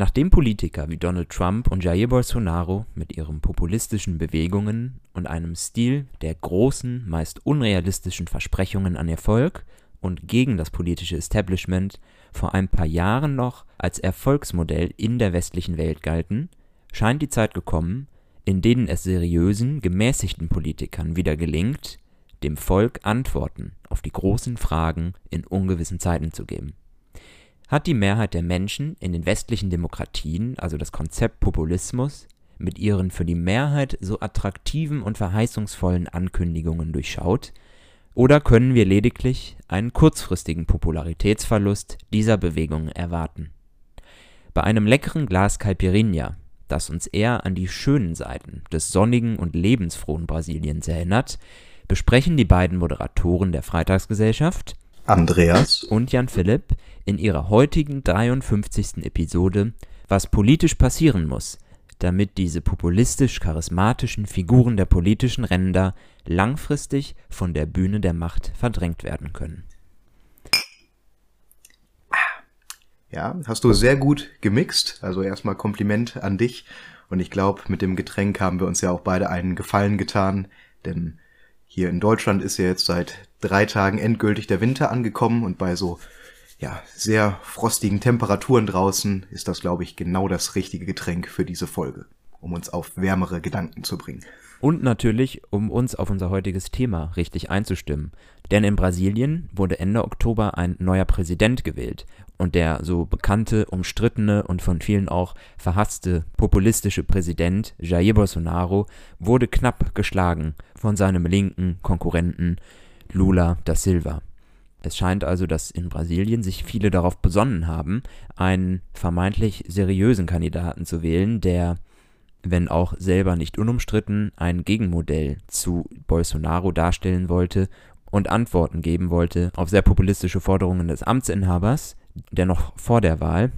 Nachdem Politiker wie Donald Trump und Jair Bolsonaro mit ihren populistischen Bewegungen und einem Stil der großen, meist unrealistischen Versprechungen an Erfolg und gegen das politische Establishment vor ein paar Jahren noch als Erfolgsmodell in der westlichen Welt galten, scheint die Zeit gekommen, in denen es seriösen, gemäßigten Politikern wieder gelingt, dem Volk Antworten auf die großen Fragen in ungewissen Zeiten zu geben hat die Mehrheit der Menschen in den westlichen Demokratien also das Konzept Populismus mit ihren für die Mehrheit so attraktiven und verheißungsvollen Ankündigungen durchschaut, oder können wir lediglich einen kurzfristigen Popularitätsverlust dieser Bewegung erwarten? Bei einem leckeren Glas Caipirinha, das uns eher an die schönen Seiten des sonnigen und lebensfrohen Brasiliens erinnert, besprechen die beiden Moderatoren der Freitagsgesellschaft Andreas und Jan Philipp in ihrer heutigen 53. Episode, was politisch passieren muss, damit diese populistisch-charismatischen Figuren der politischen Ränder langfristig von der Bühne der Macht verdrängt werden können. Ja, hast du sehr gut gemixt. Also erstmal Kompliment an dich. Und ich glaube, mit dem Getränk haben wir uns ja auch beide einen Gefallen getan, denn hier in Deutschland ist ja jetzt seit drei Tagen endgültig der Winter angekommen und bei so ja, sehr frostigen Temperaturen draußen ist das, glaube ich, genau das richtige Getränk für diese Folge, um uns auf wärmere Gedanken zu bringen. Und natürlich, um uns auf unser heutiges Thema richtig einzustimmen. Denn in Brasilien wurde Ende Oktober ein neuer Präsident gewählt. Und der so bekannte, umstrittene und von vielen auch verhasste populistische Präsident Jair Bolsonaro wurde knapp geschlagen von seinem linken Konkurrenten Lula da Silva. Es scheint also, dass in Brasilien sich viele darauf besonnen haben, einen vermeintlich seriösen Kandidaten zu wählen, der wenn auch selber nicht unumstritten, ein Gegenmodell zu Bolsonaro darstellen wollte und Antworten geben wollte auf sehr populistische Forderungen des Amtsinhabers, der noch vor der Wahl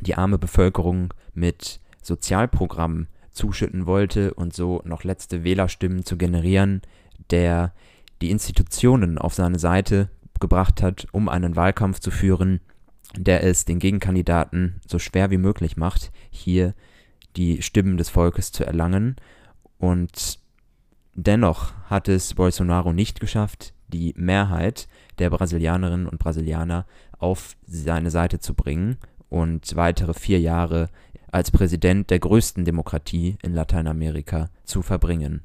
die arme Bevölkerung mit Sozialprogrammen zuschütten wollte und so noch letzte Wählerstimmen zu generieren, der die Institutionen auf seine Seite gebracht hat, um einen Wahlkampf zu führen, der es den Gegenkandidaten so schwer wie möglich macht, hier die Stimmen des Volkes zu erlangen. Und dennoch hat es Bolsonaro nicht geschafft, die Mehrheit der Brasilianerinnen und Brasilianer auf seine Seite zu bringen und weitere vier Jahre als Präsident der größten Demokratie in Lateinamerika zu verbringen.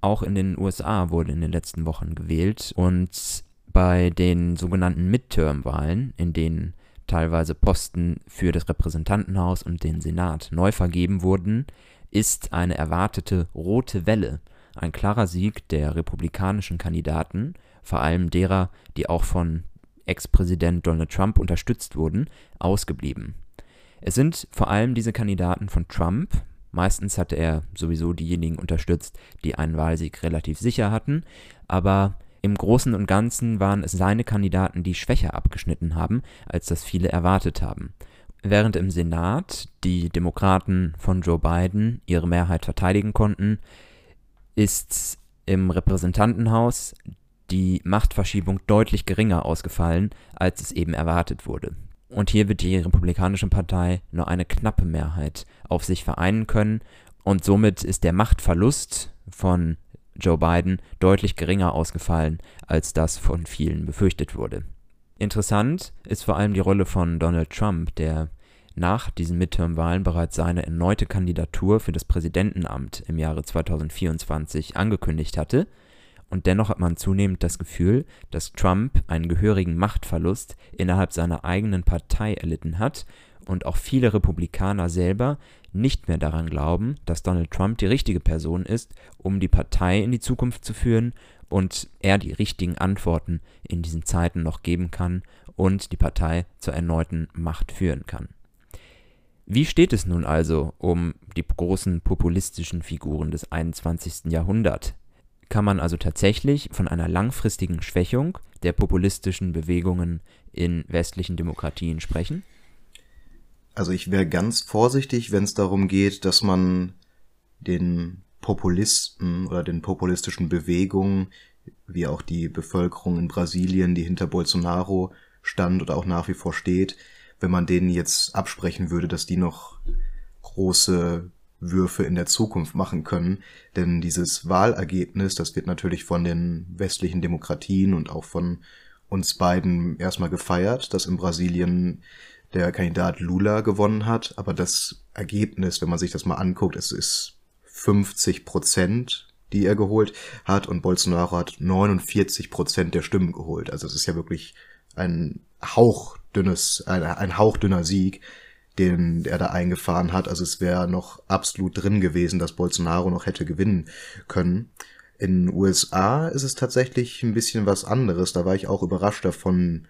Auch in den USA wurde in den letzten Wochen gewählt und bei den sogenannten Midterm-Wahlen, in denen teilweise Posten für das Repräsentantenhaus und den Senat neu vergeben wurden, ist eine erwartete rote Welle, ein klarer Sieg der republikanischen Kandidaten, vor allem derer, die auch von Ex-Präsident Donald Trump unterstützt wurden, ausgeblieben. Es sind vor allem diese Kandidaten von Trump, meistens hatte er sowieso diejenigen unterstützt, die einen Wahlsieg relativ sicher hatten, aber im Großen und Ganzen waren es seine Kandidaten, die schwächer abgeschnitten haben, als das viele erwartet haben. Während im Senat die Demokraten von Joe Biden ihre Mehrheit verteidigen konnten, ist im Repräsentantenhaus die Machtverschiebung deutlich geringer ausgefallen, als es eben erwartet wurde. Und hier wird die Republikanische Partei nur eine knappe Mehrheit auf sich vereinen können und somit ist der Machtverlust von Joe Biden deutlich geringer ausgefallen, als das von vielen befürchtet wurde. Interessant ist vor allem die Rolle von Donald Trump, der nach diesen Midterm-Wahlen bereits seine erneute Kandidatur für das Präsidentenamt im Jahre 2024 angekündigt hatte. Und dennoch hat man zunehmend das Gefühl, dass Trump einen gehörigen Machtverlust innerhalb seiner eigenen Partei erlitten hat und auch viele Republikaner selber nicht mehr daran glauben, dass Donald Trump die richtige Person ist, um die Partei in die Zukunft zu führen und er die richtigen Antworten in diesen Zeiten noch geben kann und die Partei zur erneuten Macht führen kann. Wie steht es nun also um die großen populistischen Figuren des 21. Jahrhunderts? Kann man also tatsächlich von einer langfristigen Schwächung der populistischen Bewegungen in westlichen Demokratien sprechen? Also ich wäre ganz vorsichtig, wenn es darum geht, dass man den Populisten oder den populistischen Bewegungen, wie auch die Bevölkerung in Brasilien, die hinter Bolsonaro stand oder auch nach wie vor steht, wenn man denen jetzt absprechen würde, dass die noch große Würfe in der Zukunft machen können. Denn dieses Wahlergebnis, das wird natürlich von den westlichen Demokratien und auch von uns beiden erstmal gefeiert, dass in Brasilien der Kandidat Lula gewonnen hat. Aber das Ergebnis, wenn man sich das mal anguckt, es ist 50 Prozent, die er geholt hat und Bolsonaro hat 49 Prozent der Stimmen geholt. Also es ist ja wirklich ein hauchdünnes, ein, ein hauchdünner Sieg, den er da eingefahren hat. Also es wäre noch absolut drin gewesen, dass Bolsonaro noch hätte gewinnen können. In den USA ist es tatsächlich ein bisschen was anderes. Da war ich auch überrascht davon,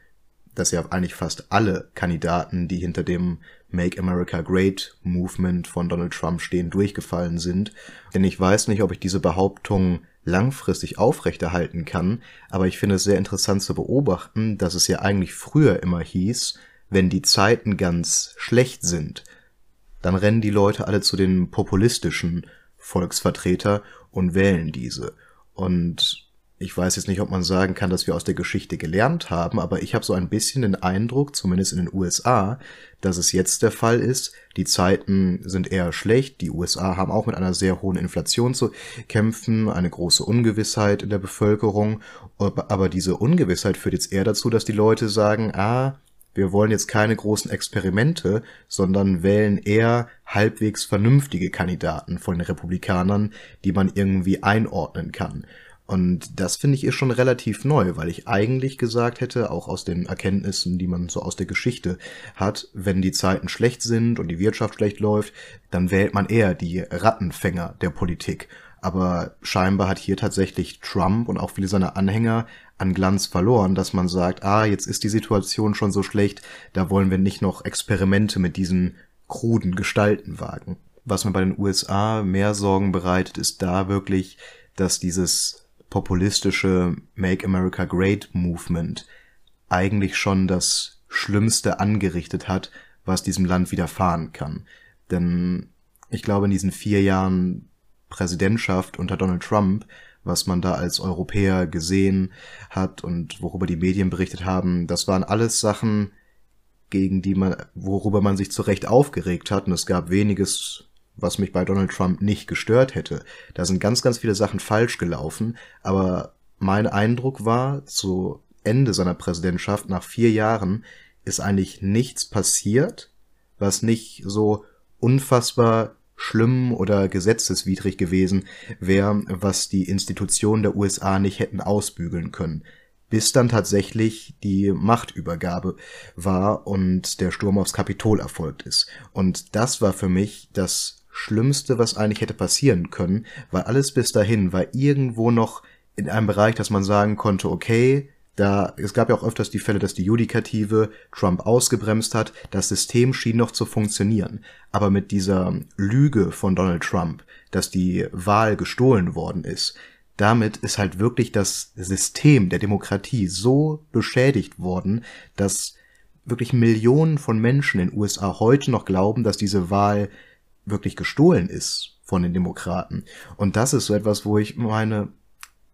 dass ja eigentlich fast alle Kandidaten, die hinter dem Make America Great Movement von Donald Trump stehen, durchgefallen sind. Denn ich weiß nicht, ob ich diese Behauptung langfristig aufrechterhalten kann, aber ich finde es sehr interessant zu beobachten, dass es ja eigentlich früher immer hieß, wenn die Zeiten ganz schlecht sind, dann rennen die Leute alle zu den populistischen Volksvertreter und wählen diese. Und ich weiß jetzt nicht, ob man sagen kann, dass wir aus der Geschichte gelernt haben, aber ich habe so ein bisschen den Eindruck, zumindest in den USA, dass es jetzt der Fall ist. Die Zeiten sind eher schlecht. Die USA haben auch mit einer sehr hohen Inflation zu kämpfen, eine große Ungewissheit in der Bevölkerung. Aber diese Ungewissheit führt jetzt eher dazu, dass die Leute sagen, ah, wir wollen jetzt keine großen Experimente, sondern wählen eher halbwegs vernünftige Kandidaten von den Republikanern, die man irgendwie einordnen kann. Und das finde ich ist schon relativ neu, weil ich eigentlich gesagt hätte, auch aus den Erkenntnissen, die man so aus der Geschichte hat, wenn die Zeiten schlecht sind und die Wirtschaft schlecht läuft, dann wählt man eher die Rattenfänger der Politik. Aber scheinbar hat hier tatsächlich Trump und auch viele seiner Anhänger an Glanz verloren, dass man sagt, ah, jetzt ist die Situation schon so schlecht, da wollen wir nicht noch Experimente mit diesen kruden Gestalten wagen. Was mir bei den USA mehr Sorgen bereitet, ist da wirklich, dass dieses populistische Make America Great Movement eigentlich schon das Schlimmste angerichtet hat, was diesem Land widerfahren kann. Denn ich glaube, in diesen vier Jahren Präsidentschaft unter Donald Trump, was man da als Europäer gesehen hat und worüber die Medien berichtet haben, das waren alles Sachen, gegen die man, worüber man sich zu Recht aufgeregt hat. Und es gab weniges was mich bei Donald Trump nicht gestört hätte. Da sind ganz, ganz viele Sachen falsch gelaufen, aber mein Eindruck war, zu Ende seiner Präsidentschaft, nach vier Jahren, ist eigentlich nichts passiert, was nicht so unfassbar schlimm oder gesetzeswidrig gewesen wäre, was die Institutionen der USA nicht hätten ausbügeln können. Bis dann tatsächlich die Machtübergabe war und der Sturm aufs Kapitol erfolgt ist. Und das war für mich das Schlimmste, was eigentlich hätte passieren können, weil alles bis dahin war irgendwo noch in einem Bereich, dass man sagen konnte, okay, da, es gab ja auch öfters die Fälle, dass die Judikative Trump ausgebremst hat. Das System schien noch zu funktionieren. Aber mit dieser Lüge von Donald Trump, dass die Wahl gestohlen worden ist, damit ist halt wirklich das System der Demokratie so beschädigt worden, dass wirklich Millionen von Menschen in den USA heute noch glauben, dass diese Wahl wirklich gestohlen ist von den Demokraten. Und das ist so etwas, wo ich meine,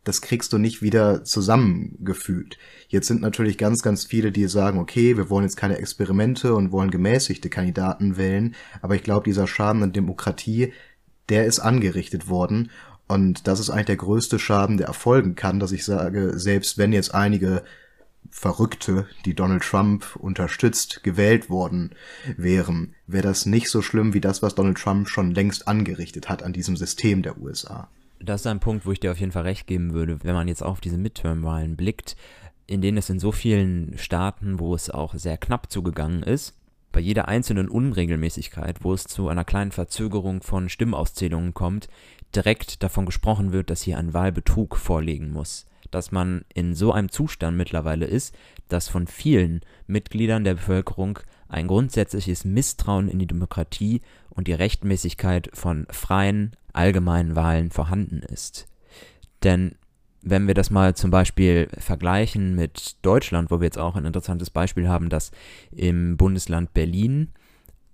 das kriegst du nicht wieder zusammengefügt. Jetzt sind natürlich ganz, ganz viele, die sagen, okay, wir wollen jetzt keine Experimente und wollen gemäßigte Kandidaten wählen, aber ich glaube, dieser Schaden an Demokratie, der ist angerichtet worden. Und das ist eigentlich der größte Schaden, der erfolgen kann, dass ich sage, selbst wenn jetzt einige Verrückte, die Donald Trump unterstützt, gewählt worden wären, wäre das nicht so schlimm wie das, was Donald Trump schon längst angerichtet hat an diesem System der USA. Das ist ein Punkt, wo ich dir auf jeden Fall recht geben würde, wenn man jetzt auf diese Midterm-Wahlen blickt, in denen es in so vielen Staaten, wo es auch sehr knapp zugegangen ist, bei jeder einzelnen Unregelmäßigkeit, wo es zu einer kleinen Verzögerung von Stimmauszählungen kommt, direkt davon gesprochen wird, dass hier ein Wahlbetrug vorliegen muss. Dass man in so einem Zustand mittlerweile ist, dass von vielen Mitgliedern der Bevölkerung ein grundsätzliches Misstrauen in die Demokratie und die Rechtmäßigkeit von freien, allgemeinen Wahlen vorhanden ist. Denn wenn wir das mal zum Beispiel vergleichen mit Deutschland, wo wir jetzt auch ein interessantes Beispiel haben, dass im Bundesland Berlin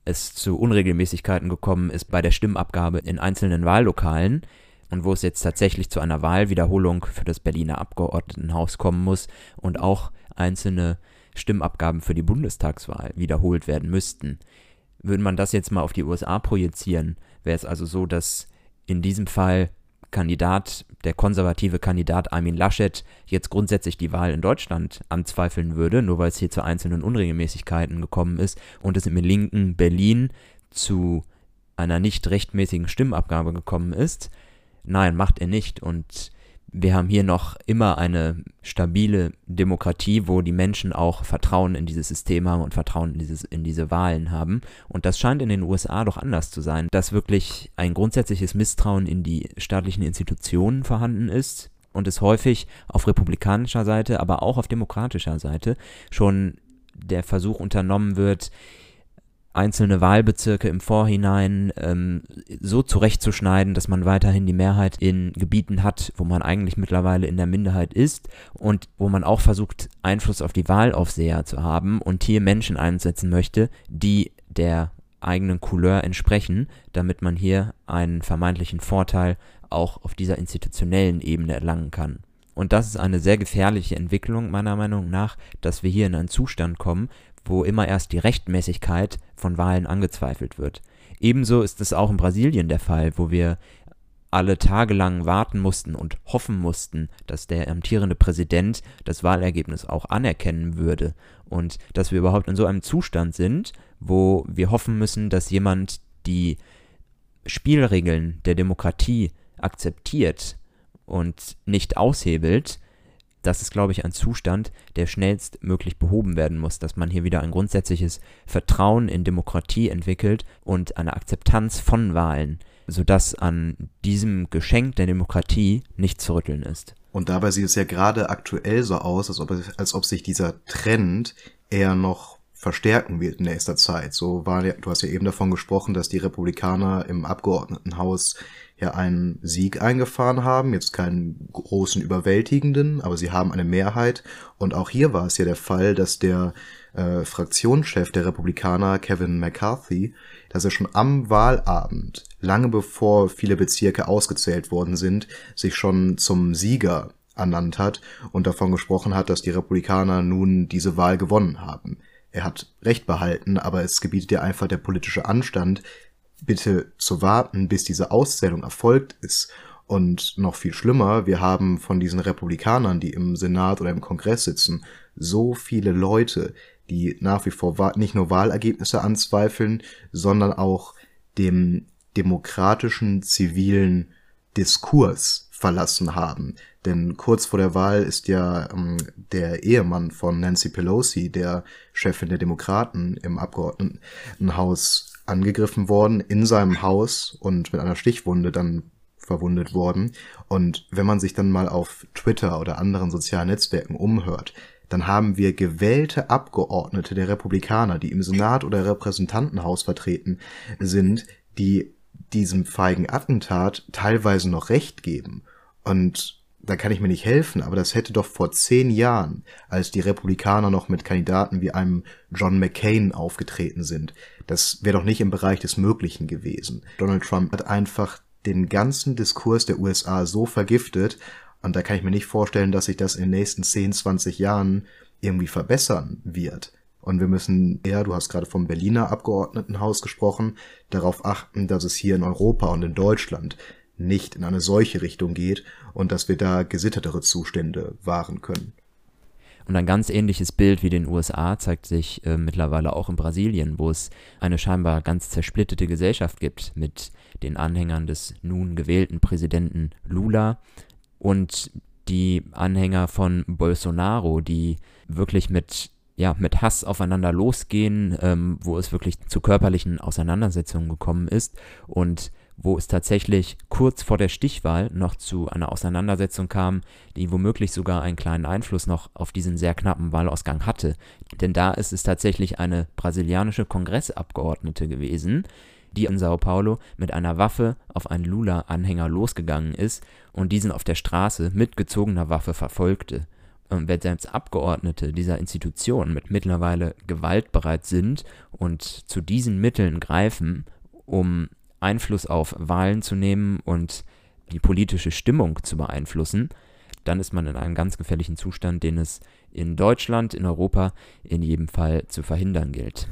es zu Unregelmäßigkeiten gekommen ist bei der Stimmabgabe in einzelnen Wahllokalen, und wo es jetzt tatsächlich zu einer Wahlwiederholung für das Berliner Abgeordnetenhaus kommen muss und auch einzelne Stimmabgaben für die Bundestagswahl wiederholt werden müssten. Würde man das jetzt mal auf die USA projizieren, wäre es also so, dass in diesem Fall Kandidat, der konservative Kandidat Armin Laschet jetzt grundsätzlich die Wahl in Deutschland anzweifeln würde, nur weil es hier zu einzelnen Unregelmäßigkeiten gekommen ist und es im linken Berlin zu einer nicht rechtmäßigen Stimmabgabe gekommen ist. Nein, macht er nicht. Und wir haben hier noch immer eine stabile Demokratie, wo die Menschen auch Vertrauen in dieses System haben und Vertrauen in, dieses, in diese Wahlen haben. Und das scheint in den USA doch anders zu sein, dass wirklich ein grundsätzliches Misstrauen in die staatlichen Institutionen vorhanden ist und es häufig auf republikanischer Seite, aber auch auf demokratischer Seite schon der Versuch unternommen wird, einzelne Wahlbezirke im Vorhinein ähm, so zurechtzuschneiden, dass man weiterhin die Mehrheit in Gebieten hat, wo man eigentlich mittlerweile in der Minderheit ist und wo man auch versucht, Einfluss auf die Wahlaufseher zu haben und hier Menschen einsetzen möchte, die der eigenen Couleur entsprechen, damit man hier einen vermeintlichen Vorteil auch auf dieser institutionellen Ebene erlangen kann. Und das ist eine sehr gefährliche Entwicklung meiner Meinung nach, dass wir hier in einen Zustand kommen, wo immer erst die Rechtmäßigkeit von Wahlen angezweifelt wird. Ebenso ist es auch in Brasilien der Fall, wo wir alle tagelang warten mussten und hoffen mussten, dass der amtierende Präsident das Wahlergebnis auch anerkennen würde und dass wir überhaupt in so einem Zustand sind, wo wir hoffen müssen, dass jemand die Spielregeln der Demokratie akzeptiert und nicht aushebelt, das ist, glaube ich, ein Zustand, der schnellstmöglich behoben werden muss, dass man hier wieder ein grundsätzliches Vertrauen in Demokratie entwickelt und eine Akzeptanz von Wahlen, sodass an diesem Geschenk der Demokratie nicht zu rütteln ist. Und dabei sieht es ja gerade aktuell so aus, als ob, als ob sich dieser Trend eher noch verstärken wird in nächster Zeit. So war du hast ja eben davon gesprochen, dass die Republikaner im Abgeordnetenhaus ja einen Sieg eingefahren haben, jetzt keinen großen überwältigenden, aber sie haben eine Mehrheit. Und auch hier war es ja der Fall, dass der äh, Fraktionschef der Republikaner, Kevin McCarthy, dass er schon am Wahlabend, lange bevor viele Bezirke ausgezählt worden sind, sich schon zum Sieger ernannt hat und davon gesprochen hat, dass die Republikaner nun diese Wahl gewonnen haben. Er hat Recht behalten, aber es gebietet ja einfach der politische Anstand, bitte zu warten, bis diese Auszählung erfolgt ist. Und noch viel schlimmer, wir haben von diesen Republikanern, die im Senat oder im Kongress sitzen, so viele Leute, die nach wie vor nicht nur Wahlergebnisse anzweifeln, sondern auch dem demokratischen zivilen Diskurs verlassen haben. Denn kurz vor der Wahl ist ja ähm, der Ehemann von Nancy Pelosi, der Chefin der Demokraten im Abgeordnetenhaus, angegriffen worden in seinem Haus und mit einer Stichwunde dann verwundet worden. Und wenn man sich dann mal auf Twitter oder anderen sozialen Netzwerken umhört, dann haben wir gewählte Abgeordnete der Republikaner, die im Senat oder Repräsentantenhaus vertreten sind, die diesem feigen Attentat teilweise noch Recht geben. Und da kann ich mir nicht helfen, aber das hätte doch vor zehn Jahren, als die Republikaner noch mit Kandidaten wie einem John McCain aufgetreten sind, das wäre doch nicht im Bereich des Möglichen gewesen. Donald Trump hat einfach den ganzen Diskurs der USA so vergiftet, und da kann ich mir nicht vorstellen, dass sich das in den nächsten 10, 20 Jahren irgendwie verbessern wird. Und wir müssen eher, du hast gerade vom Berliner Abgeordnetenhaus gesprochen, darauf achten, dass es hier in Europa und in Deutschland nicht in eine solche Richtung geht und dass wir da gesittetere Zustände wahren können. Und ein ganz ähnliches Bild wie den USA zeigt sich äh, mittlerweile auch in Brasilien, wo es eine scheinbar ganz zersplittete Gesellschaft gibt mit den Anhängern des nun gewählten Präsidenten Lula und die Anhänger von Bolsonaro, die wirklich mit ja, mit Hass aufeinander losgehen, ähm, wo es wirklich zu körperlichen Auseinandersetzungen gekommen ist und wo es tatsächlich kurz vor der Stichwahl noch zu einer Auseinandersetzung kam, die womöglich sogar einen kleinen Einfluss noch auf diesen sehr knappen Wahlausgang hatte. Denn da ist es tatsächlich eine brasilianische Kongressabgeordnete gewesen, die in Sao Paulo mit einer Waffe auf einen Lula-Anhänger losgegangen ist und diesen auf der Straße mit gezogener Waffe verfolgte. Und wenn selbst Abgeordnete dieser Institution mit mittlerweile gewaltbereit sind und zu diesen Mitteln greifen, um Einfluss auf Wahlen zu nehmen und die politische Stimmung zu beeinflussen, dann ist man in einem ganz gefährlichen Zustand, den es in Deutschland, in Europa in jedem Fall zu verhindern gilt.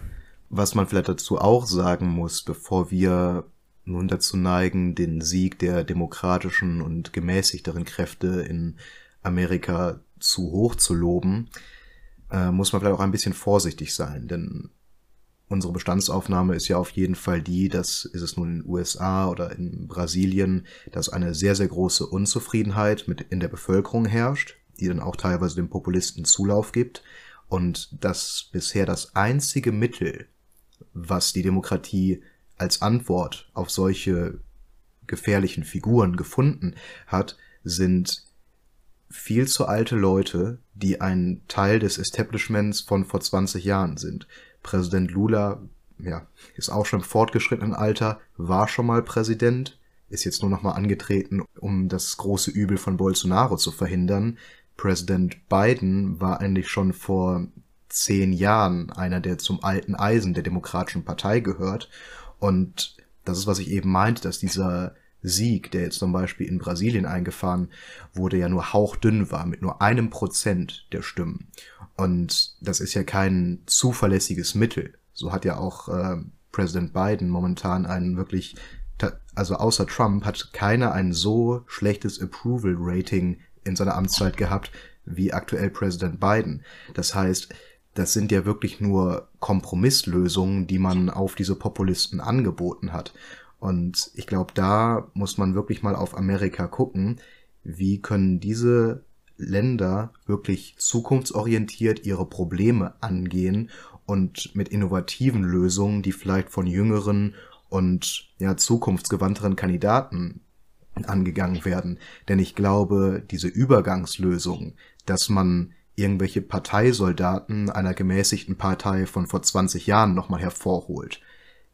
Was man vielleicht dazu auch sagen muss, bevor wir nun dazu neigen, den Sieg der demokratischen und gemäßigteren Kräfte in Amerika zu hoch zu loben, äh, muss man vielleicht auch ein bisschen vorsichtig sein, denn unsere Bestandsaufnahme ist ja auf jeden Fall die, dass ist es nun in den USA oder in Brasilien, dass eine sehr, sehr große Unzufriedenheit mit in der Bevölkerung herrscht, die dann auch teilweise den Populisten Zulauf gibt und dass bisher das einzige Mittel, was die Demokratie als Antwort auf solche gefährlichen Figuren gefunden hat, sind viel zu alte Leute, die ein Teil des Establishments von vor 20 Jahren sind. Präsident Lula, ja, ist auch schon im fortgeschrittenen Alter, war schon mal Präsident, ist jetzt nur noch mal angetreten, um das große Übel von Bolsonaro zu verhindern. Präsident Biden war eigentlich schon vor zehn Jahren einer, der zum alten Eisen der Demokratischen Partei gehört. Und das ist, was ich eben meinte, dass dieser Sieg, der jetzt zum Beispiel in Brasilien eingefahren wurde, ja nur hauchdünn war, mit nur einem Prozent der Stimmen. Und das ist ja kein zuverlässiges Mittel. So hat ja auch äh, Präsident Biden momentan einen wirklich, also außer Trump hat keiner ein so schlechtes Approval Rating in seiner Amtszeit gehabt wie aktuell Präsident Biden. Das heißt, das sind ja wirklich nur Kompromisslösungen, die man auf diese Populisten angeboten hat. Und ich glaube, da muss man wirklich mal auf Amerika gucken. Wie können diese Länder wirklich zukunftsorientiert ihre Probleme angehen und mit innovativen Lösungen, die vielleicht von jüngeren und ja zukunftsgewandteren Kandidaten angegangen werden. Denn ich glaube, diese Übergangslösung, dass man irgendwelche Parteisoldaten einer gemäßigten Partei von vor 20 Jahren nochmal hervorholt,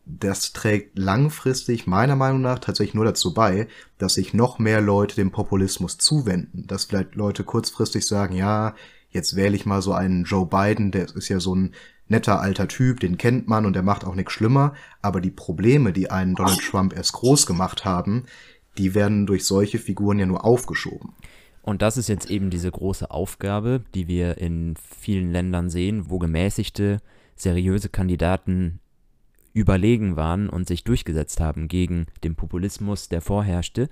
das trägt langfristig meiner Meinung nach tatsächlich nur dazu bei, dass sich noch mehr Leute dem Populismus zuwenden. Dass vielleicht Leute kurzfristig sagen, ja, jetzt wähle ich mal so einen Joe Biden, der ist ja so ein netter alter Typ, den kennt man und der macht auch nichts schlimmer, aber die Probleme, die einen Donald Trump erst groß gemacht haben, die werden durch solche Figuren ja nur aufgeschoben. Und das ist jetzt eben diese große Aufgabe, die wir in vielen Ländern sehen, wo gemäßigte, seriöse Kandidaten überlegen waren und sich durchgesetzt haben gegen den Populismus, der vorherrschte,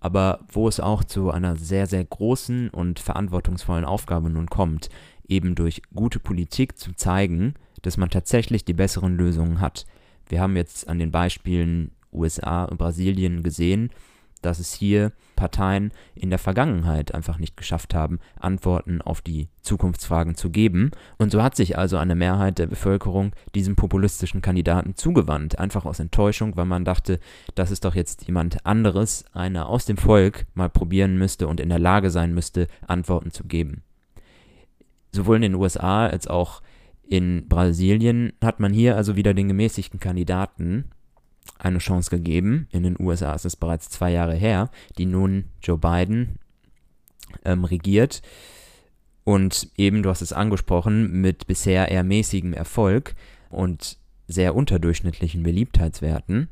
aber wo es auch zu einer sehr, sehr großen und verantwortungsvollen Aufgabe nun kommt, eben durch gute Politik zu zeigen, dass man tatsächlich die besseren Lösungen hat. Wir haben jetzt an den Beispielen USA und Brasilien gesehen, dass es hier Parteien in der Vergangenheit einfach nicht geschafft haben, Antworten auf die Zukunftsfragen zu geben. Und so hat sich also eine Mehrheit der Bevölkerung diesem populistischen Kandidaten zugewandt, einfach aus Enttäuschung, weil man dachte, dass es doch jetzt jemand anderes, einer aus dem Volk, mal probieren müsste und in der Lage sein müsste, Antworten zu geben. Sowohl in den USA als auch in Brasilien hat man hier also wieder den gemäßigten Kandidaten eine Chance gegeben. In den USA ist es bereits zwei Jahre her, die nun Joe Biden ähm, regiert. Und eben, du hast es angesprochen, mit bisher eher mäßigem Erfolg und sehr unterdurchschnittlichen Beliebtheitswerten.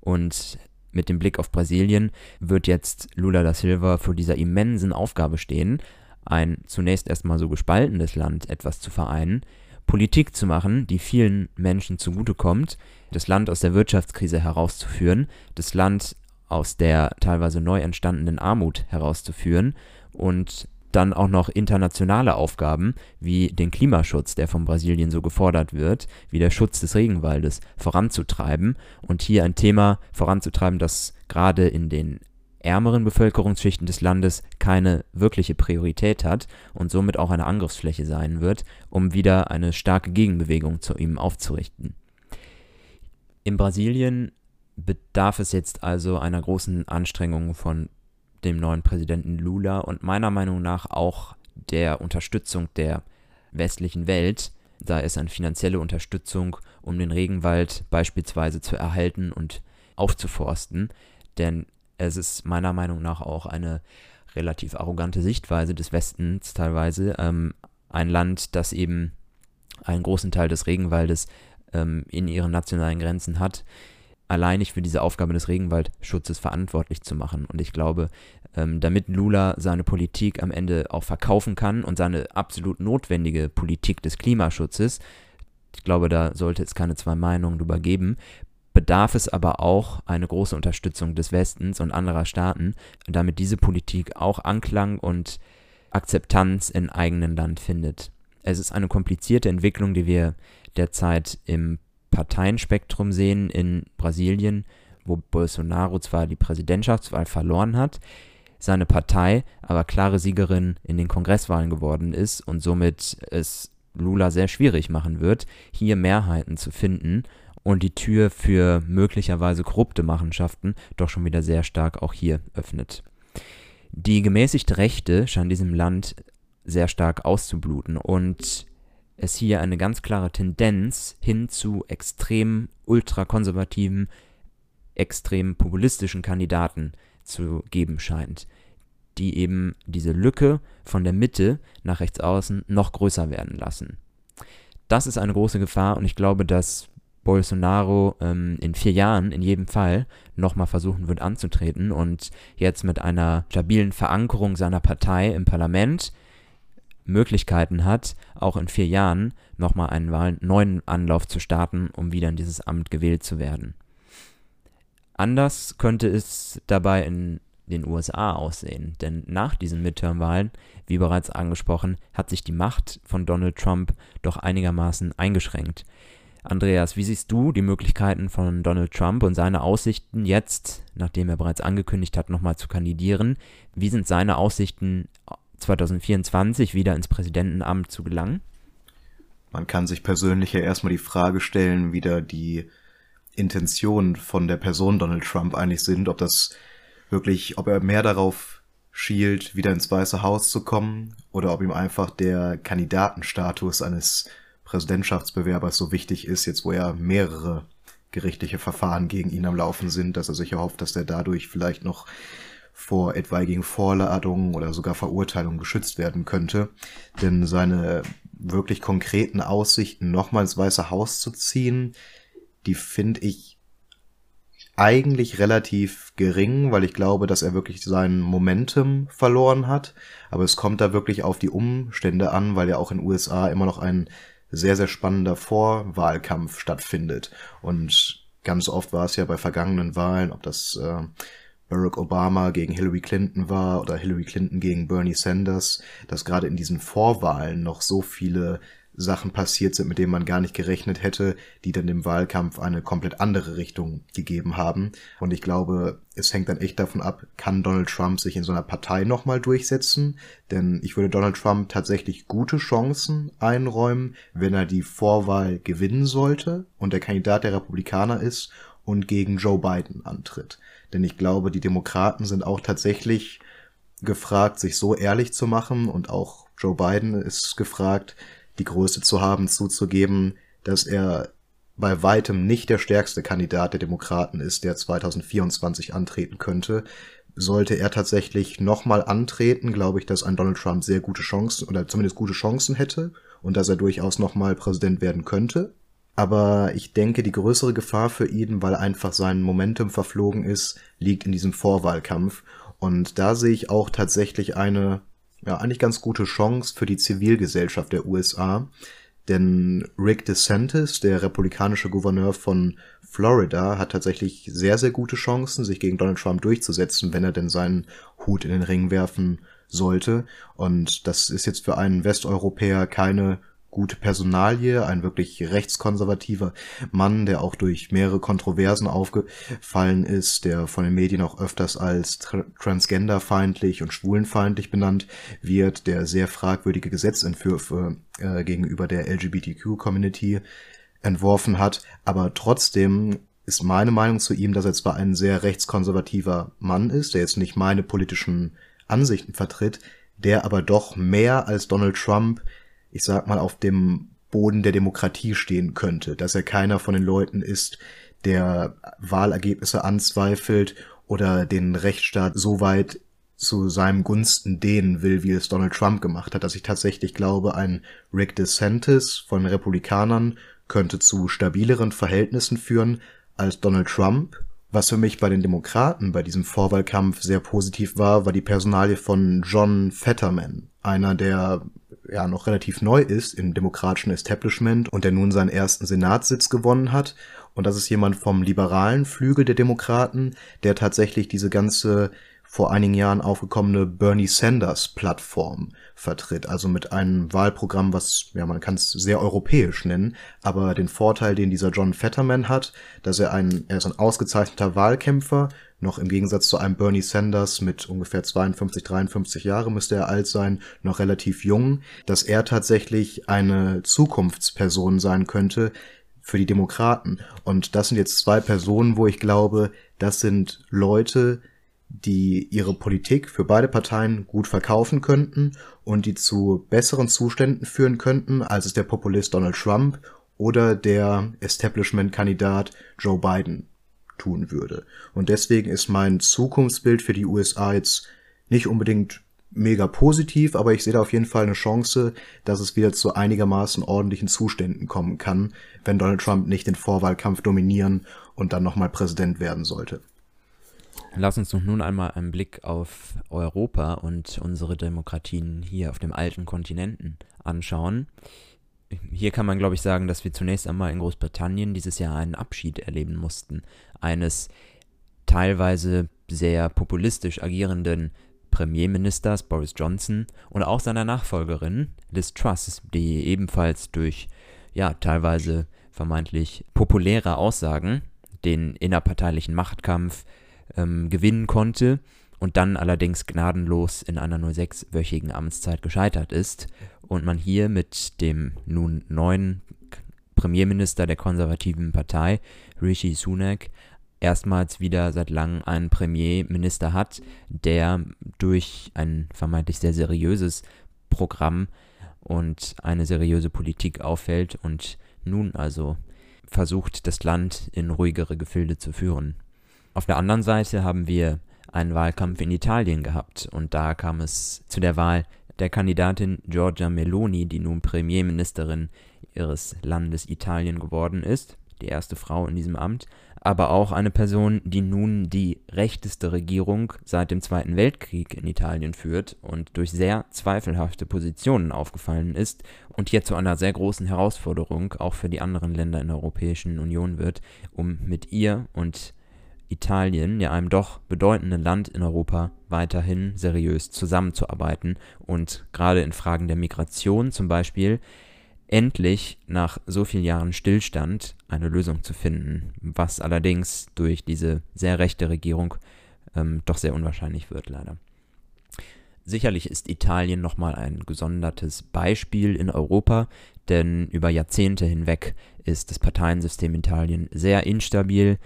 Und mit dem Blick auf Brasilien wird jetzt Lula da Silva vor dieser immensen Aufgabe stehen, ein zunächst erstmal so gespaltenes Land etwas zu vereinen, Politik zu machen, die vielen Menschen zugutekommt, das Land aus der Wirtschaftskrise herauszuführen, das Land aus der teilweise neu entstandenen Armut herauszuführen und dann auch noch internationale Aufgaben wie den Klimaschutz, der von Brasilien so gefordert wird, wie der Schutz des Regenwaldes voranzutreiben und hier ein Thema voranzutreiben, das gerade in den ärmeren Bevölkerungsschichten des Landes keine wirkliche Priorität hat und somit auch eine Angriffsfläche sein wird, um wieder eine starke Gegenbewegung zu ihm aufzurichten. In Brasilien bedarf es jetzt also einer großen Anstrengung von dem neuen Präsidenten Lula und meiner Meinung nach auch der Unterstützung der westlichen Welt, da es eine finanzielle Unterstützung, um den Regenwald beispielsweise zu erhalten und aufzuforsten, denn es ist meiner Meinung nach auch eine relativ arrogante Sichtweise des Westens teilweise, ähm, ein Land, das eben einen großen Teil des Regenwaldes ähm, in ihren nationalen Grenzen hat, alleinig für diese Aufgabe des Regenwaldschutzes verantwortlich zu machen. Und ich glaube, ähm, damit Lula seine Politik am Ende auch verkaufen kann und seine absolut notwendige Politik des Klimaschutzes, ich glaube, da sollte es keine zwei Meinungen drüber geben, bedarf es aber auch eine große Unterstützung des Westens und anderer Staaten, damit diese Politik auch Anklang und Akzeptanz im eigenen Land findet. Es ist eine komplizierte Entwicklung, die wir derzeit im Parteienspektrum sehen in Brasilien, wo Bolsonaro zwar die Präsidentschaftswahl verloren hat, seine Partei aber klare Siegerin in den Kongresswahlen geworden ist und somit es Lula sehr schwierig machen wird, hier Mehrheiten zu finden und die Tür für möglicherweise korrupte Machenschaften doch schon wieder sehr stark auch hier öffnet. Die gemäßigte Rechte scheint diesem Land sehr stark auszubluten und es hier eine ganz klare Tendenz hin zu extrem ultrakonservativen, extrem populistischen Kandidaten zu geben scheint, die eben diese Lücke von der Mitte nach rechts außen noch größer werden lassen. Das ist eine große Gefahr und ich glaube, dass Bolsonaro ähm, in vier Jahren in jedem Fall nochmal versuchen wird anzutreten und jetzt mit einer stabilen Verankerung seiner Partei im Parlament Möglichkeiten hat, auch in vier Jahren nochmal einen neuen Anlauf zu starten, um wieder in dieses Amt gewählt zu werden. Anders könnte es dabei in den USA aussehen, denn nach diesen Midterm-Wahlen, wie bereits angesprochen, hat sich die Macht von Donald Trump doch einigermaßen eingeschränkt. Andreas, wie siehst du die Möglichkeiten von Donald Trump und seine Aussichten jetzt, nachdem er bereits angekündigt hat, nochmal zu kandidieren? Wie sind seine Aussichten 2024 wieder ins Präsidentenamt zu gelangen? Man kann sich persönlich ja erstmal die Frage stellen, wie da die Intentionen von der Person Donald Trump eigentlich sind, ob das wirklich, ob er mehr darauf schielt, wieder ins Weiße Haus zu kommen, oder ob ihm einfach der Kandidatenstatus eines Präsidentschaftsbewerbers so wichtig ist, jetzt wo ja mehrere gerichtliche Verfahren gegen ihn am Laufen sind, dass er sich erhofft, dass er dadurch vielleicht noch vor etwaigen Vorladungen oder sogar Verurteilungen geschützt werden könnte. Denn seine wirklich konkreten Aussichten, nochmal ins Weiße Haus zu ziehen, die finde ich eigentlich relativ gering, weil ich glaube, dass er wirklich sein Momentum verloren hat. Aber es kommt da wirklich auf die Umstände an, weil ja auch in den USA immer noch ein sehr, sehr spannender Vorwahlkampf stattfindet. Und ganz oft war es ja bei vergangenen Wahlen, ob das äh, Barack Obama gegen Hillary Clinton war oder Hillary Clinton gegen Bernie Sanders, dass gerade in diesen Vorwahlen noch so viele Sachen passiert sind, mit denen man gar nicht gerechnet hätte, die dann dem Wahlkampf eine komplett andere Richtung gegeben haben. Und ich glaube, es hängt dann echt davon ab, kann Donald Trump sich in so einer Partei nochmal durchsetzen? Denn ich würde Donald Trump tatsächlich gute Chancen einräumen, wenn er die Vorwahl gewinnen sollte und der Kandidat der Republikaner ist und gegen Joe Biden antritt. Denn ich glaube, die Demokraten sind auch tatsächlich gefragt, sich so ehrlich zu machen und auch Joe Biden ist gefragt, die Größe zu haben, zuzugeben, dass er bei weitem nicht der stärkste Kandidat der Demokraten ist, der 2024 antreten könnte. Sollte er tatsächlich nochmal antreten, glaube ich, dass ein Donald Trump sehr gute Chancen oder zumindest gute Chancen hätte und dass er durchaus nochmal Präsident werden könnte. Aber ich denke, die größere Gefahr für ihn, weil einfach sein Momentum verflogen ist, liegt in diesem Vorwahlkampf. Und da sehe ich auch tatsächlich eine ja, eigentlich ganz gute Chance für die Zivilgesellschaft der USA. Denn Rick DeSantis, der republikanische Gouverneur von Florida, hat tatsächlich sehr, sehr gute Chancen, sich gegen Donald Trump durchzusetzen, wenn er denn seinen Hut in den Ring werfen sollte. Und das ist jetzt für einen Westeuropäer keine gute Personalie, ein wirklich rechtskonservativer Mann, der auch durch mehrere Kontroversen aufgefallen ist, der von den Medien auch öfters als transgenderfeindlich und schwulenfeindlich benannt wird, der sehr fragwürdige Gesetzentwürfe äh, gegenüber der LGBTQ-Community entworfen hat, aber trotzdem ist meine Meinung zu ihm, dass er zwar ein sehr rechtskonservativer Mann ist, der jetzt nicht meine politischen Ansichten vertritt, der aber doch mehr als Donald Trump ich sag mal, auf dem Boden der Demokratie stehen könnte, dass er keiner von den Leuten ist, der Wahlergebnisse anzweifelt oder den Rechtsstaat so weit zu seinem Gunsten dehnen will, wie es Donald Trump gemacht hat, dass ich tatsächlich glaube, ein Rick DeSantis von Republikanern könnte zu stabileren Verhältnissen führen, als Donald Trump. Was für mich bei den Demokraten bei diesem Vorwahlkampf sehr positiv war, war die Personalie von John Fetterman, einer der ja noch relativ neu ist im demokratischen Establishment und der nun seinen ersten Senatssitz gewonnen hat. Und das ist jemand vom liberalen Flügel der Demokraten, der tatsächlich diese ganze vor einigen Jahren aufgekommene Bernie Sanders Plattform vertritt, also mit einem Wahlprogramm, was, ja, man kann es sehr europäisch nennen, aber den Vorteil, den dieser John Fetterman hat, dass er ein, er ist ein ausgezeichneter Wahlkämpfer, noch im Gegensatz zu einem Bernie Sanders mit ungefähr 52, 53 Jahre müsste er alt sein, noch relativ jung, dass er tatsächlich eine Zukunftsperson sein könnte für die Demokraten. Und das sind jetzt zwei Personen, wo ich glaube, das sind Leute, die ihre Politik für beide Parteien gut verkaufen könnten und die zu besseren Zuständen führen könnten, als es der Populist Donald Trump oder der Establishment-Kandidat Joe Biden tun würde. Und deswegen ist mein Zukunftsbild für die USA jetzt nicht unbedingt mega positiv, aber ich sehe da auf jeden Fall eine Chance, dass es wieder zu einigermaßen ordentlichen Zuständen kommen kann, wenn Donald Trump nicht den Vorwahlkampf dominieren und dann nochmal Präsident werden sollte. Lass uns doch nun einmal einen Blick auf Europa und unsere Demokratien hier auf dem alten Kontinenten anschauen. Hier kann man, glaube ich, sagen, dass wir zunächst einmal in Großbritannien dieses Jahr einen Abschied erleben mussten. Eines teilweise sehr populistisch agierenden Premierministers Boris Johnson und auch seiner Nachfolgerin Liz Truss, die ebenfalls durch ja teilweise vermeintlich populäre Aussagen den innerparteilichen Machtkampf ähm, gewinnen konnte und dann allerdings gnadenlos in einer nur sechswöchigen Amtszeit gescheitert ist und man hier mit dem nun neuen Premierminister der konservativen Partei, Rishi Sunak, erstmals wieder seit langem einen Premierminister hat, der durch ein vermeintlich sehr seriöses Programm und eine seriöse Politik auffällt und nun also versucht, das Land in ruhigere Gefilde zu führen. Auf der anderen Seite haben wir einen Wahlkampf in Italien gehabt und da kam es zu der Wahl der Kandidatin Giorgia Meloni, die nun Premierministerin ihres Landes Italien geworden ist, die erste Frau in diesem Amt, aber auch eine Person, die nun die rechteste Regierung seit dem Zweiten Weltkrieg in Italien führt und durch sehr zweifelhafte Positionen aufgefallen ist und hier zu einer sehr großen Herausforderung auch für die anderen Länder in der Europäischen Union wird, um mit ihr und Italien, ja einem doch bedeutenden Land in Europa, weiterhin seriös zusammenzuarbeiten und gerade in Fragen der Migration zum Beispiel endlich nach so vielen Jahren Stillstand eine Lösung zu finden, was allerdings durch diese sehr rechte Regierung ähm, doch sehr unwahrscheinlich wird, leider. Sicherlich ist Italien nochmal ein gesondertes Beispiel in Europa, denn über Jahrzehnte hinweg ist das Parteiensystem in Italien sehr instabil.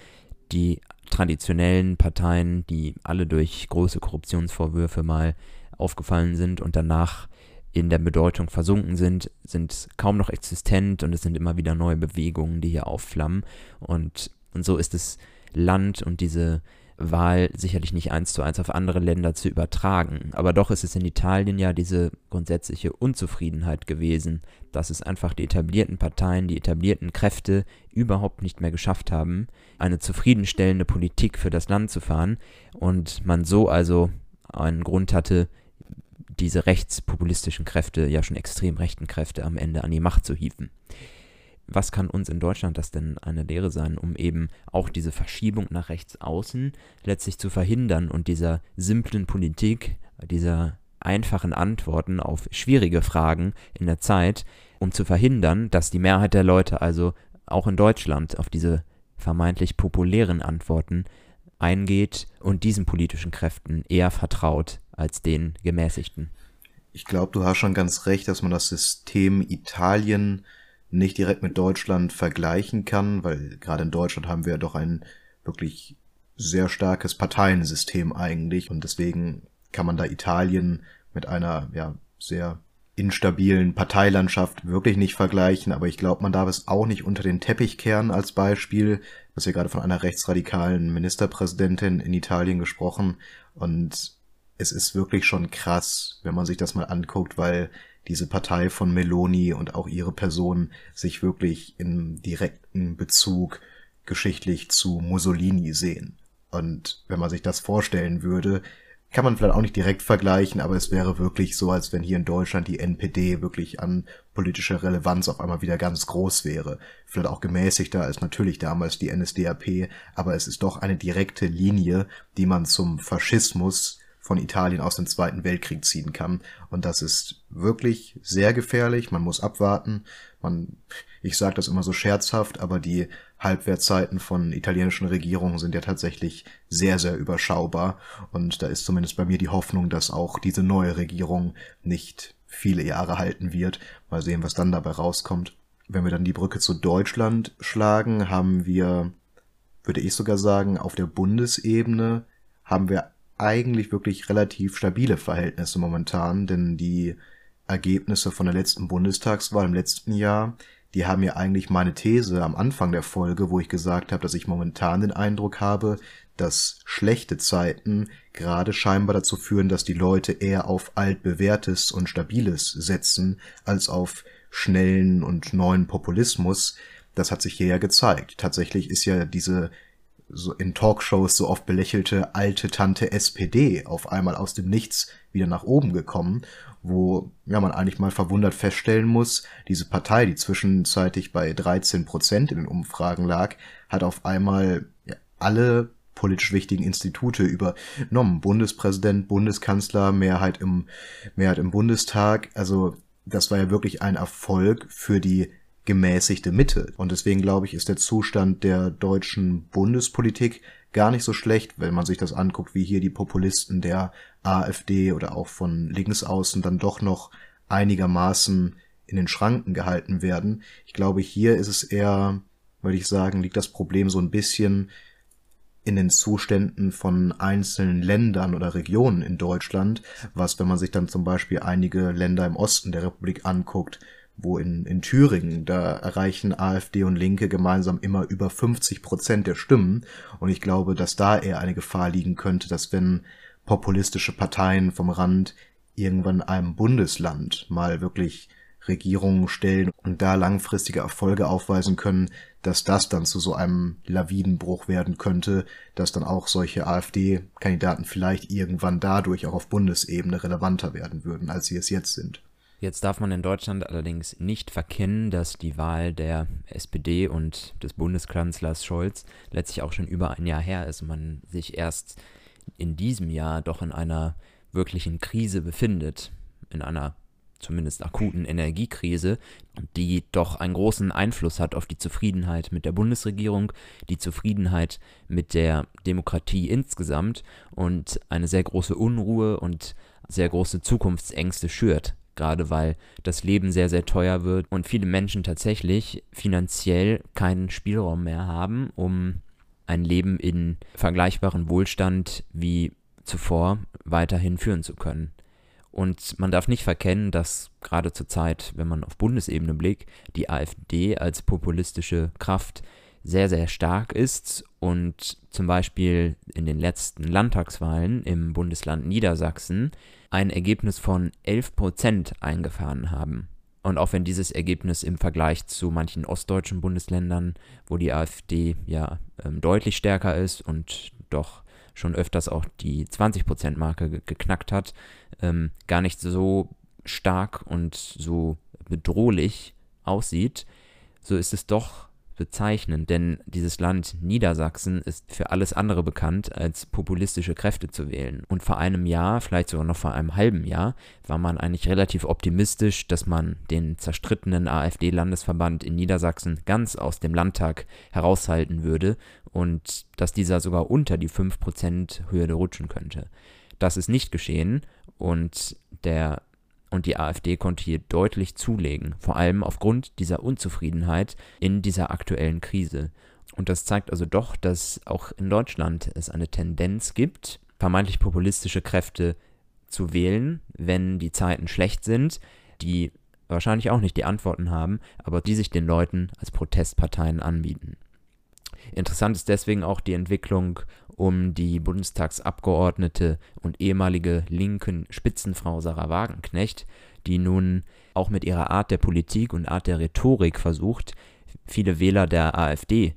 Die traditionellen Parteien, die alle durch große Korruptionsvorwürfe mal aufgefallen sind und danach in der Bedeutung versunken sind, sind kaum noch existent und es sind immer wieder neue Bewegungen, die hier aufflammen. Und, und so ist das Land und diese Wahl sicherlich nicht eins zu eins auf andere Länder zu übertragen. Aber doch ist es in Italien ja diese grundsätzliche Unzufriedenheit gewesen, dass es einfach die etablierten Parteien, die etablierten Kräfte überhaupt nicht mehr geschafft haben, eine zufriedenstellende Politik für das Land zu fahren und man so also einen Grund hatte, diese rechtspopulistischen Kräfte, ja schon extrem rechten Kräfte am Ende an die Macht zu hieven was kann uns in Deutschland das denn eine Lehre sein, um eben auch diese Verschiebung nach rechts außen letztlich zu verhindern und dieser simplen Politik, dieser einfachen Antworten auf schwierige Fragen in der Zeit, um zu verhindern, dass die Mehrheit der Leute also auch in Deutschland auf diese vermeintlich populären Antworten eingeht und diesen politischen Kräften eher vertraut als den gemäßigten. Ich glaube, du hast schon ganz recht, dass man das System Italien nicht direkt mit Deutschland vergleichen kann, weil gerade in Deutschland haben wir doch ein wirklich sehr starkes Parteiensystem eigentlich. Und deswegen kann man da Italien mit einer ja sehr instabilen Parteilandschaft wirklich nicht vergleichen, aber ich glaube, man darf es auch nicht unter den Teppich kehren als Beispiel, was wir gerade von einer rechtsradikalen Ministerpräsidentin in Italien gesprochen. Und es ist wirklich schon krass, wenn man sich das mal anguckt, weil diese Partei von Meloni und auch ihre Person sich wirklich im direkten Bezug geschichtlich zu Mussolini sehen. Und wenn man sich das vorstellen würde, kann man vielleicht auch nicht direkt vergleichen, aber es wäre wirklich so, als wenn hier in Deutschland die NPD wirklich an politischer Relevanz auf einmal wieder ganz groß wäre. Vielleicht auch gemäßigter als natürlich damals die NSDAP, aber es ist doch eine direkte Linie, die man zum Faschismus von Italien aus dem Zweiten Weltkrieg ziehen kann. Und das ist wirklich sehr gefährlich. Man muss abwarten. Man, ich sage das immer so scherzhaft, aber die Halbwertzeiten von italienischen Regierungen sind ja tatsächlich sehr, sehr überschaubar. Und da ist zumindest bei mir die Hoffnung, dass auch diese neue Regierung nicht viele Jahre halten wird. Mal sehen, was dann dabei rauskommt. Wenn wir dann die Brücke zu Deutschland schlagen, haben wir, würde ich sogar sagen, auf der Bundesebene haben wir eigentlich wirklich relativ stabile Verhältnisse momentan, denn die Ergebnisse von der letzten Bundestagswahl im letzten Jahr, die haben ja eigentlich meine These am Anfang der Folge, wo ich gesagt habe, dass ich momentan den Eindruck habe, dass schlechte Zeiten gerade scheinbar dazu führen, dass die Leute eher auf altbewährtes und stabiles setzen, als auf schnellen und neuen Populismus. Das hat sich hier ja gezeigt. Tatsächlich ist ja diese so in Talkshows so oft belächelte alte Tante SPD auf einmal aus dem Nichts wieder nach oben gekommen, wo ja man eigentlich mal verwundert feststellen muss, diese Partei, die zwischenzeitlich bei 13 Prozent in den Umfragen lag, hat auf einmal alle politisch wichtigen Institute übernommen. Bundespräsident, Bundeskanzler, Mehrheit im, Mehrheit im Bundestag. Also das war ja wirklich ein Erfolg für die gemäßigte Mitte. Und deswegen glaube ich, ist der Zustand der deutschen Bundespolitik gar nicht so schlecht, wenn man sich das anguckt, wie hier die Populisten der AfD oder auch von links außen dann doch noch einigermaßen in den Schranken gehalten werden. Ich glaube, hier ist es eher, würde ich sagen, liegt das Problem so ein bisschen in den Zuständen von einzelnen Ländern oder Regionen in Deutschland, was, wenn man sich dann zum Beispiel einige Länder im Osten der Republik anguckt, wo in, in Thüringen, da erreichen AfD und Linke gemeinsam immer über 50 Prozent der Stimmen. Und ich glaube, dass da eher eine Gefahr liegen könnte, dass wenn populistische Parteien vom Rand irgendwann einem Bundesland mal wirklich Regierungen stellen und da langfristige Erfolge aufweisen können, dass das dann zu so einem Lawinenbruch werden könnte, dass dann auch solche AfD-Kandidaten vielleicht irgendwann dadurch auch auf Bundesebene relevanter werden würden, als sie es jetzt sind. Jetzt darf man in Deutschland allerdings nicht verkennen, dass die Wahl der SPD und des Bundeskanzlers Scholz letztlich auch schon über ein Jahr her ist und man sich erst in diesem Jahr doch in einer wirklichen Krise befindet, in einer zumindest akuten Energiekrise, die doch einen großen Einfluss hat auf die Zufriedenheit mit der Bundesregierung, die Zufriedenheit mit der Demokratie insgesamt und eine sehr große Unruhe und sehr große Zukunftsängste schürt gerade weil das Leben sehr, sehr teuer wird und viele Menschen tatsächlich finanziell keinen Spielraum mehr haben, um ein Leben in vergleichbaren Wohlstand wie zuvor weiterhin führen zu können. Und man darf nicht verkennen, dass gerade zur Zeit, wenn man auf Bundesebene blickt, die AfD als populistische Kraft sehr, sehr stark ist und zum Beispiel in den letzten Landtagswahlen im Bundesland Niedersachsen ein Ergebnis von 11% eingefahren haben. Und auch wenn dieses Ergebnis im Vergleich zu manchen ostdeutschen Bundesländern, wo die AfD ja ähm, deutlich stärker ist und doch schon öfters auch die 20%-Marke ge geknackt hat, ähm, gar nicht so stark und so bedrohlich aussieht, so ist es doch bezeichnend, denn dieses Land Niedersachsen ist für alles andere bekannt, als populistische Kräfte zu wählen. Und vor einem Jahr, vielleicht sogar noch vor einem halben Jahr, war man eigentlich relativ optimistisch, dass man den zerstrittenen AfD-Landesverband in Niedersachsen ganz aus dem Landtag heraushalten würde und dass dieser sogar unter die 5%-Hürde rutschen könnte. Das ist nicht geschehen und der und die AfD konnte hier deutlich zulegen, vor allem aufgrund dieser Unzufriedenheit in dieser aktuellen Krise. Und das zeigt also doch, dass auch in Deutschland es eine Tendenz gibt, vermeintlich populistische Kräfte zu wählen, wenn die Zeiten schlecht sind, die wahrscheinlich auch nicht die Antworten haben, aber die sich den Leuten als Protestparteien anbieten. Interessant ist deswegen auch die Entwicklung um die Bundestagsabgeordnete und ehemalige linken Spitzenfrau Sarah Wagenknecht, die nun auch mit ihrer Art der Politik und Art der Rhetorik versucht, viele Wähler der AfD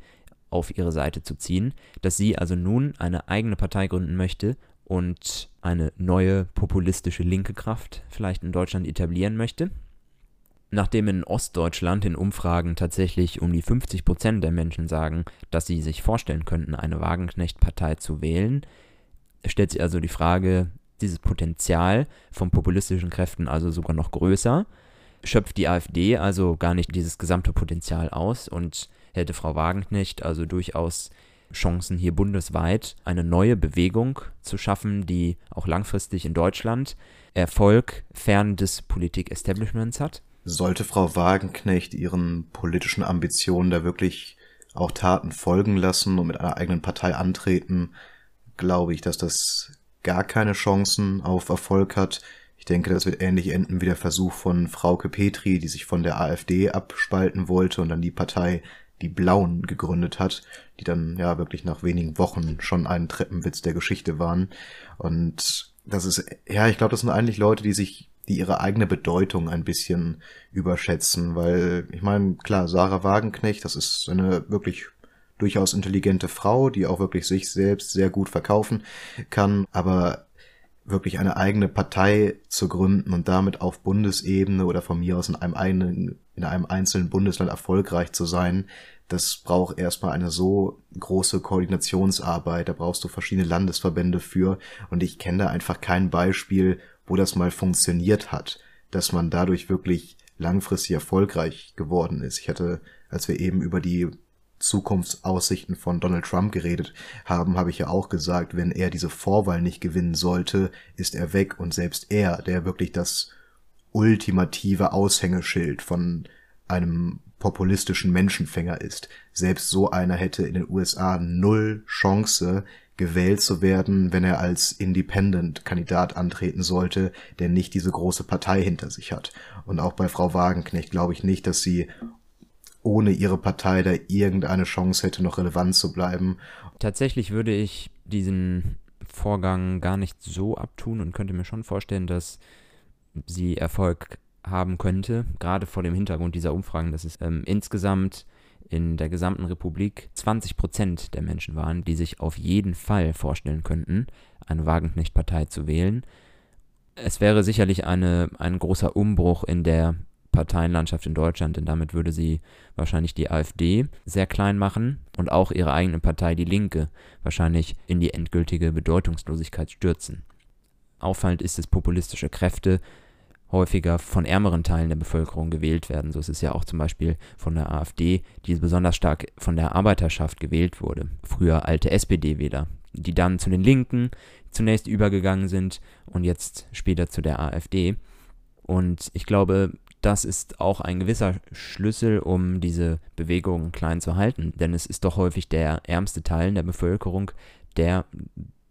auf ihre Seite zu ziehen, dass sie also nun eine eigene Partei gründen möchte und eine neue populistische linke Kraft vielleicht in Deutschland etablieren möchte. Nachdem in Ostdeutschland in Umfragen tatsächlich um die 50 Prozent der Menschen sagen, dass sie sich vorstellen könnten, eine Wagenknecht-Partei zu wählen, stellt sich also die Frage, dieses Potenzial von populistischen Kräften also sogar noch größer, schöpft die AfD also gar nicht dieses gesamte Potenzial aus und hätte Frau Wagenknecht also durchaus Chancen, hier bundesweit eine neue Bewegung zu schaffen, die auch langfristig in Deutschland Erfolg fern des Politik-Establishments hat? Sollte Frau Wagenknecht ihren politischen Ambitionen da wirklich auch Taten folgen lassen und mit einer eigenen Partei antreten, glaube ich, dass das gar keine Chancen auf Erfolg hat. Ich denke, das wird ähnlich enden wie der Versuch von Frauke Petri, die sich von der AfD abspalten wollte und dann die Partei die Blauen gegründet hat, die dann ja wirklich nach wenigen Wochen schon ein Treppenwitz der Geschichte waren. Und das ist, ja, ich glaube, das sind eigentlich Leute, die sich, die ihre eigene Bedeutung ein bisschen überschätzen, weil ich meine, klar, Sarah Wagenknecht, das ist eine wirklich durchaus intelligente Frau, die auch wirklich sich selbst sehr gut verkaufen kann, aber wirklich eine eigene Partei zu gründen und damit auf Bundesebene oder von mir aus in einem eigenen, in einem einzelnen Bundesland erfolgreich zu sein, das braucht erstmal eine so große Koordinationsarbeit, da brauchst du verschiedene Landesverbände für. Und ich kenne da einfach kein Beispiel, wo das mal funktioniert hat, dass man dadurch wirklich langfristig erfolgreich geworden ist. Ich hatte, als wir eben über die Zukunftsaussichten von Donald Trump geredet haben, habe ich ja auch gesagt, wenn er diese Vorwahl nicht gewinnen sollte, ist er weg und selbst er, der wirklich das ultimative Aushängeschild von einem populistischen Menschenfänger ist, selbst so einer hätte in den USA null Chance, gewählt zu werden, wenn er als Independent-Kandidat antreten sollte, der nicht diese große Partei hinter sich hat. Und auch bei Frau Wagenknecht glaube ich nicht, dass sie ohne ihre Partei da irgendeine Chance hätte, noch relevant zu bleiben. Tatsächlich würde ich diesen Vorgang gar nicht so abtun und könnte mir schon vorstellen, dass sie Erfolg haben könnte, gerade vor dem Hintergrund dieser Umfragen, dass es ähm, insgesamt in der gesamten Republik 20 Prozent der Menschen waren, die sich auf jeden Fall vorstellen könnten, eine Wagenknecht-Partei zu wählen. Es wäre sicherlich eine, ein großer Umbruch in der Parteienlandschaft in Deutschland, denn damit würde sie wahrscheinlich die AfD sehr klein machen und auch ihre eigene Partei, die Linke, wahrscheinlich in die endgültige Bedeutungslosigkeit stürzen. Auffallend ist es, populistische Kräfte häufiger von ärmeren Teilen der Bevölkerung gewählt werden. So ist es ja auch zum Beispiel von der AfD, die besonders stark von der Arbeiterschaft gewählt wurde. Früher alte SPD-Wähler, die dann zu den Linken zunächst übergegangen sind und jetzt später zu der AfD. Und ich glaube, das ist auch ein gewisser Schlüssel, um diese Bewegung klein zu halten. Denn es ist doch häufig der ärmste Teil der Bevölkerung, der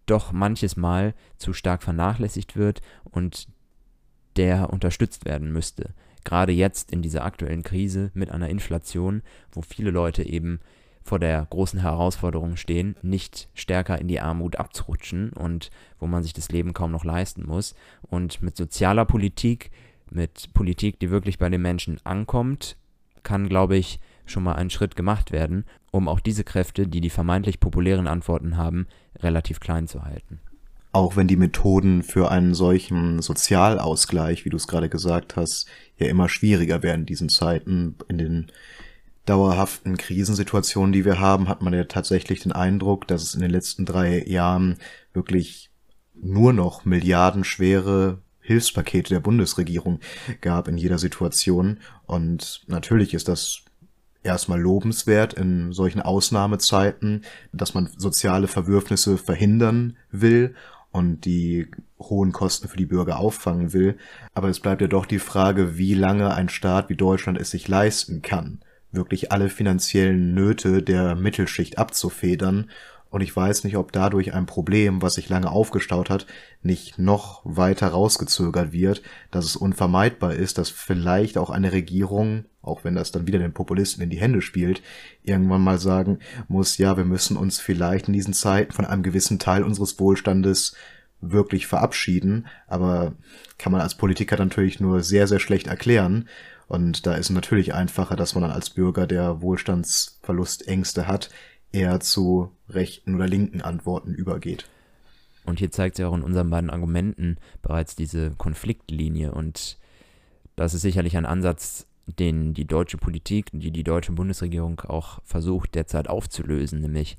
doch manches Mal zu stark vernachlässigt wird und der unterstützt werden müsste. Gerade jetzt in dieser aktuellen Krise mit einer Inflation, wo viele Leute eben vor der großen Herausforderung stehen, nicht stärker in die Armut abzurutschen und wo man sich das Leben kaum noch leisten muss. Und mit sozialer Politik mit Politik, die wirklich bei den Menschen ankommt, kann, glaube ich, schon mal ein Schritt gemacht werden, um auch diese Kräfte, die die vermeintlich populären Antworten haben, relativ klein zu halten. Auch wenn die Methoden für einen solchen Sozialausgleich, wie du es gerade gesagt hast, ja immer schwieriger werden in diesen Zeiten, in den dauerhaften Krisensituationen, die wir haben, hat man ja tatsächlich den Eindruck, dass es in den letzten drei Jahren wirklich nur noch milliardenschwere Hilfspakete der Bundesregierung gab in jeder Situation. Und natürlich ist das erstmal lobenswert in solchen Ausnahmezeiten, dass man soziale Verwürfnisse verhindern will und die hohen Kosten für die Bürger auffangen will. Aber es bleibt ja doch die Frage, wie lange ein Staat wie Deutschland es sich leisten kann, wirklich alle finanziellen Nöte der Mittelschicht abzufedern und ich weiß nicht, ob dadurch ein Problem, was sich lange aufgestaut hat, nicht noch weiter rausgezögert wird, dass es unvermeidbar ist, dass vielleicht auch eine Regierung, auch wenn das dann wieder den Populisten in die Hände spielt, irgendwann mal sagen muss, ja, wir müssen uns vielleicht in diesen Zeiten von einem gewissen Teil unseres Wohlstandes wirklich verabschieden, aber kann man als Politiker natürlich nur sehr, sehr schlecht erklären. Und da ist natürlich einfacher, dass man dann als Bürger, der Wohlstandsverlustängste hat, eher zu rechten oder linken Antworten übergeht. Und hier zeigt sich auch in unseren beiden Argumenten bereits diese Konfliktlinie. Und das ist sicherlich ein Ansatz, den die deutsche Politik, die die deutsche Bundesregierung auch versucht derzeit aufzulösen, nämlich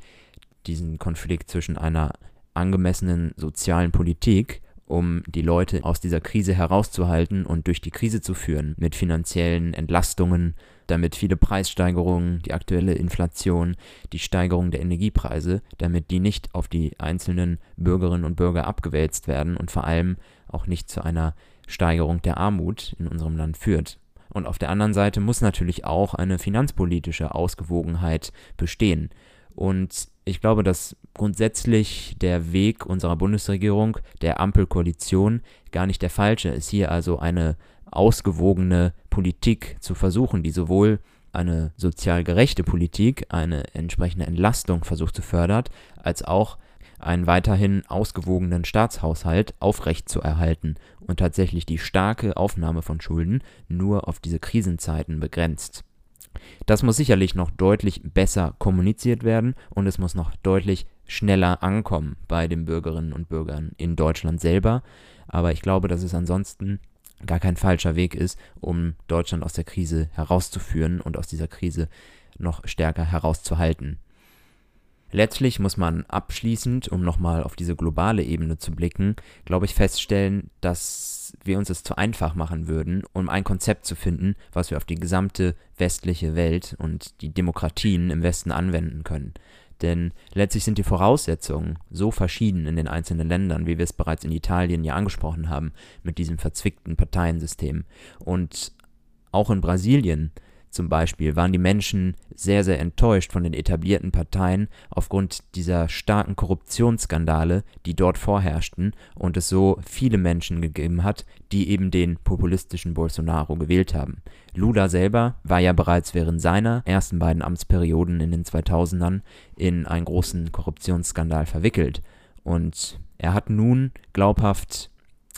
diesen Konflikt zwischen einer angemessenen sozialen Politik, um die Leute aus dieser Krise herauszuhalten und durch die Krise zu führen, mit finanziellen Entlastungen, damit viele Preissteigerungen, die aktuelle Inflation, die Steigerung der Energiepreise, damit die nicht auf die einzelnen Bürgerinnen und Bürger abgewälzt werden und vor allem auch nicht zu einer Steigerung der Armut in unserem Land führt. Und auf der anderen Seite muss natürlich auch eine finanzpolitische Ausgewogenheit bestehen. Und ich glaube, dass grundsätzlich der Weg unserer Bundesregierung, der Ampelkoalition, gar nicht der falsche ist. Hier also eine ausgewogene Politik zu versuchen, die sowohl eine sozial gerechte Politik, eine entsprechende Entlastung versucht zu fördern, als auch einen weiterhin ausgewogenen Staatshaushalt aufrechtzuerhalten und tatsächlich die starke Aufnahme von Schulden nur auf diese Krisenzeiten begrenzt. Das muss sicherlich noch deutlich besser kommuniziert werden und es muss noch deutlich schneller ankommen bei den Bürgerinnen und Bürgern in Deutschland selber. Aber ich glaube, dass es ansonsten gar kein falscher Weg ist, um Deutschland aus der Krise herauszuführen und aus dieser Krise noch stärker herauszuhalten. Letztlich muss man abschließend, um nochmal auf diese globale Ebene zu blicken, glaube ich, feststellen, dass wir uns es zu einfach machen würden, um ein Konzept zu finden, was wir auf die gesamte westliche Welt und die Demokratien im Westen anwenden können. Denn letztlich sind die Voraussetzungen so verschieden in den einzelnen Ländern, wie wir es bereits in Italien ja angesprochen haben, mit diesem verzwickten Parteiensystem. Und auch in Brasilien zum Beispiel waren die Menschen sehr, sehr enttäuscht von den etablierten Parteien aufgrund dieser starken Korruptionsskandale, die dort vorherrschten und es so viele Menschen gegeben hat, die eben den populistischen Bolsonaro gewählt haben. Lula selber war ja bereits während seiner ersten beiden Amtsperioden in den 2000ern in einen großen Korruptionsskandal verwickelt und er hat nun glaubhaft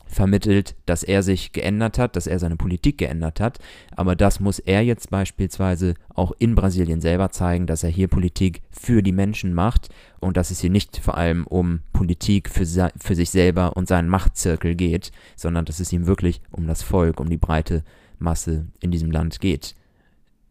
vermittelt, dass er sich geändert hat, dass er seine Politik geändert hat. Aber das muss er jetzt beispielsweise auch in Brasilien selber zeigen, dass er hier Politik für die Menschen macht und dass es hier nicht vor allem um Politik für, für sich selber und seinen Machtzirkel geht, sondern dass es ihm wirklich um das Volk, um die breite Masse in diesem Land geht.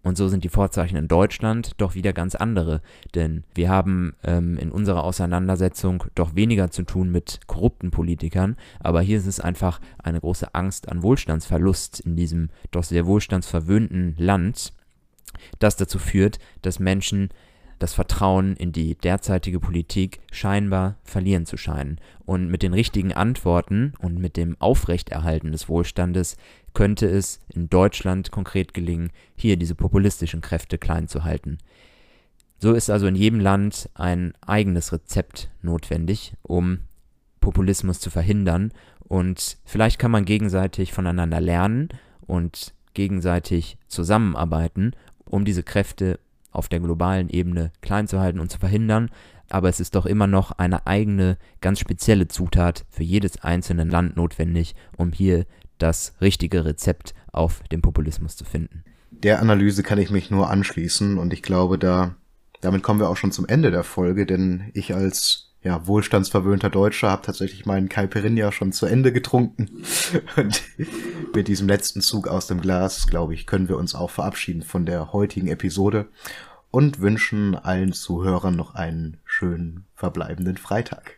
Und so sind die Vorzeichen in Deutschland doch wieder ganz andere, denn wir haben ähm, in unserer Auseinandersetzung doch weniger zu tun mit korrupten Politikern, aber hier ist es einfach eine große Angst an Wohlstandsverlust in diesem doch sehr wohlstandsverwöhnten Land, das dazu führt, dass Menschen das Vertrauen in die derzeitige Politik scheinbar verlieren zu scheinen. Und mit den richtigen Antworten und mit dem Aufrechterhalten des Wohlstandes könnte es in Deutschland konkret gelingen, hier diese populistischen Kräfte klein zu halten. So ist also in jedem Land ein eigenes Rezept notwendig, um Populismus zu verhindern. Und vielleicht kann man gegenseitig voneinander lernen und gegenseitig zusammenarbeiten, um diese Kräfte auf der globalen Ebene klein zu halten und zu verhindern, aber es ist doch immer noch eine eigene, ganz spezielle Zutat für jedes einzelne Land notwendig, um hier das richtige Rezept auf den Populismus zu finden. Der Analyse kann ich mich nur anschließen und ich glaube, da damit kommen wir auch schon zum Ende der Folge, denn ich als ja, wohlstandsverwöhnter Deutscher, habe tatsächlich meinen Caipirin ja schon zu Ende getrunken. Und mit diesem letzten Zug aus dem Glas, glaube ich, können wir uns auch verabschieden von der heutigen Episode und wünschen allen Zuhörern noch einen schönen verbleibenden Freitag.